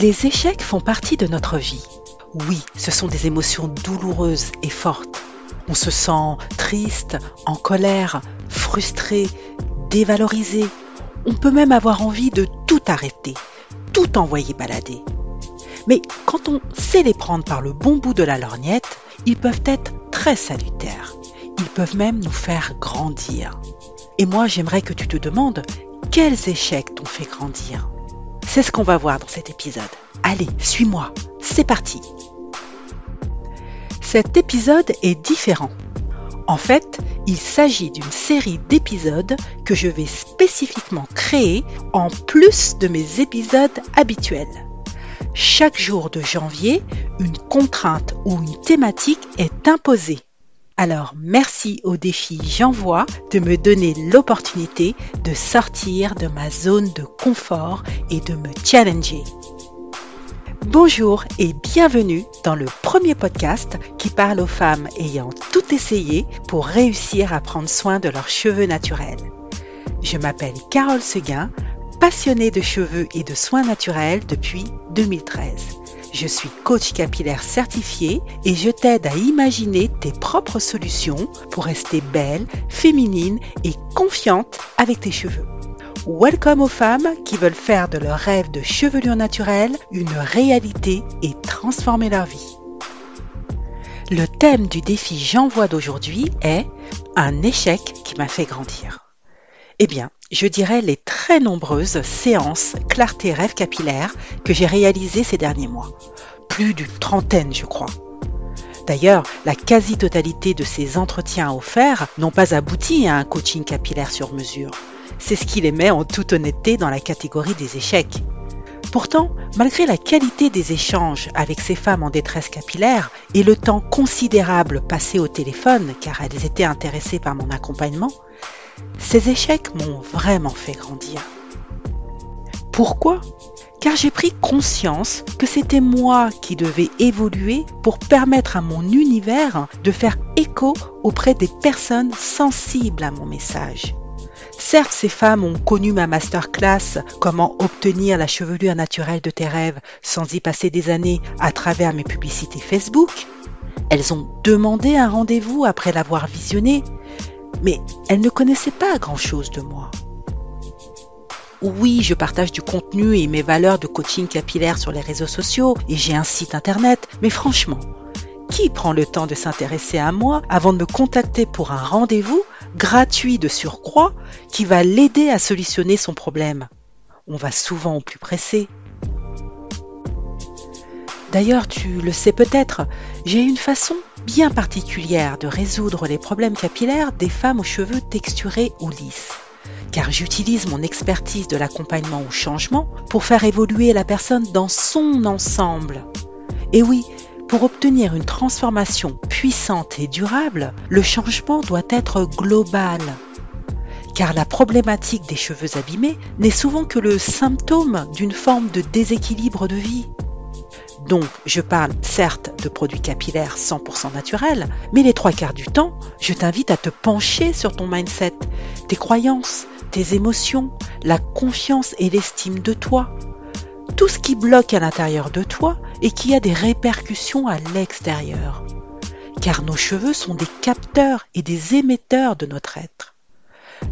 Les échecs font partie de notre vie. Oui, ce sont des émotions douloureuses et fortes. On se sent triste, en colère, frustré, dévalorisé. On peut même avoir envie de tout arrêter, tout envoyer balader. Mais quand on sait les prendre par le bon bout de la lorgnette, ils peuvent être très salutaires. Ils peuvent même nous faire grandir. Et moi, j'aimerais que tu te demandes quels échecs t'ont fait grandir? C'est ce qu'on va voir dans cet épisode. Allez, suis-moi, c'est parti. Cet épisode est différent. En fait, il s'agit d'une série d'épisodes que je vais spécifiquement créer en plus de mes épisodes habituels. Chaque jour de janvier, une contrainte ou une thématique est imposée. Alors merci au défi J'envoie de me donner l'opportunité de sortir de ma zone de confort et de me challenger. Bonjour et bienvenue dans le premier podcast qui parle aux femmes ayant tout essayé pour réussir à prendre soin de leurs cheveux naturels. Je m'appelle Carole Seguin, passionnée de cheveux et de soins naturels depuis 2013. Je suis coach capillaire certifié et je t'aide à imaginer tes propres solutions pour rester belle, féminine et confiante avec tes cheveux. Welcome aux femmes qui veulent faire de leur rêve de chevelure naturelle une réalité et transformer leur vie. Le thème du défi J'envoie d'aujourd'hui est un échec qui m'a fait grandir. Eh bien, je dirais les très nombreuses séances clarté rêve capillaire que j'ai réalisées ces derniers mois. Plus d'une trentaine, je crois. D'ailleurs, la quasi-totalité de ces entretiens offerts n'ont pas abouti à un coaching capillaire sur mesure. C'est ce qui les met en toute honnêteté dans la catégorie des échecs. Pourtant, malgré la qualité des échanges avec ces femmes en détresse capillaire et le temps considérable passé au téléphone car elles étaient intéressées par mon accompagnement, ces échecs m'ont vraiment fait grandir. Pourquoi? Car j'ai pris conscience que c'était moi qui devais évoluer pour permettre à mon univers de faire écho auprès des personnes sensibles à mon message. Certes, ces femmes ont connu ma masterclass Comment obtenir la chevelure naturelle de tes rêves sans y passer des années à travers mes publicités Facebook. Elles ont demandé un rendez-vous après l'avoir visionné, mais elles ne connaissaient pas grand-chose de moi. Oui, je partage du contenu et mes valeurs de coaching capillaire sur les réseaux sociaux et j'ai un site internet, mais franchement, qui prend le temps de s'intéresser à moi avant de me contacter pour un rendez-vous gratuit de surcroît qui va l'aider à solutionner son problème? On va souvent au plus pressé. D'ailleurs, tu le sais peut-être, j'ai une façon bien particulière de résoudre les problèmes capillaires des femmes aux cheveux texturés ou lisses. Car j'utilise mon expertise de l'accompagnement au changement pour faire évoluer la personne dans son ensemble. Et oui, pour obtenir une transformation puissante et durable, le changement doit être global. Car la problématique des cheveux abîmés n'est souvent que le symptôme d'une forme de déséquilibre de vie. Donc, je parle certes de produits capillaires 100% naturels, mais les trois quarts du temps, je t'invite à te pencher sur ton mindset, tes croyances, tes émotions, la confiance et l'estime de toi. Tout ce qui bloque à l'intérieur de toi et qui a des répercussions à l'extérieur. Car nos cheveux sont des capteurs et des émetteurs de notre être.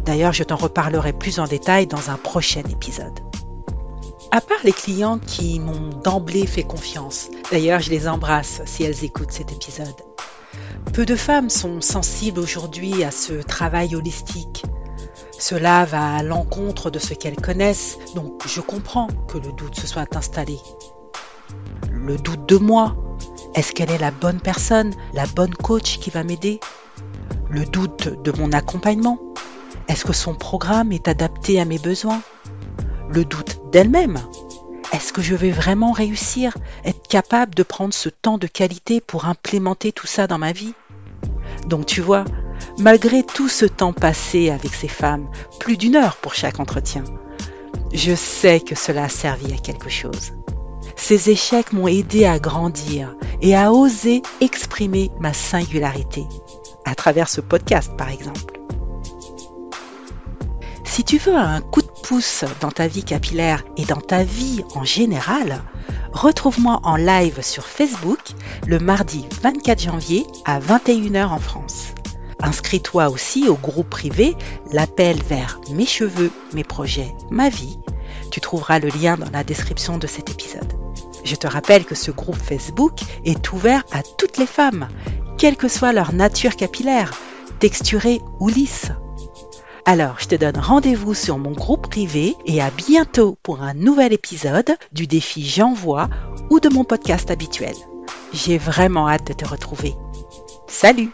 D'ailleurs, je t'en reparlerai plus en détail dans un prochain épisode. À part les clients qui m'ont d'emblée fait confiance, d'ailleurs je les embrasse si elles écoutent cet épisode, peu de femmes sont sensibles aujourd'hui à ce travail holistique. Cela va à l'encontre de ce qu'elles connaissent, donc je comprends que le doute se soit installé. Le doute de moi, est-ce qu'elle est la bonne personne, la bonne coach qui va m'aider? Le doute de mon accompagnement, est-ce que son programme est adapté à mes besoins? Le doute d'elle-même. Est-ce que je vais vraiment réussir, être capable de prendre ce temps de qualité pour implémenter tout ça dans ma vie? Donc tu vois, malgré tout ce temps passé avec ces femmes, plus d'une heure pour chaque entretien, je sais que cela a servi à quelque chose. Ces échecs m'ont aidé à grandir et à oser exprimer ma singularité, à travers ce podcast par exemple. Si tu veux un coup de pouce dans ta vie capillaire et dans ta vie en général, Retrouve-moi en live sur Facebook le mardi 24 janvier à 21h en France. Inscris-toi aussi au groupe privé L'appel vers mes cheveux, mes projets, ma vie. Tu trouveras le lien dans la description de cet épisode. Je te rappelle que ce groupe Facebook est ouvert à toutes les femmes, quelle que soit leur nature capillaire, texturée ou lisse. Alors, je te donne rendez-vous sur mon groupe privé et à bientôt pour un nouvel épisode du défi J'envoie ou de mon podcast habituel. J'ai vraiment hâte de te retrouver. Salut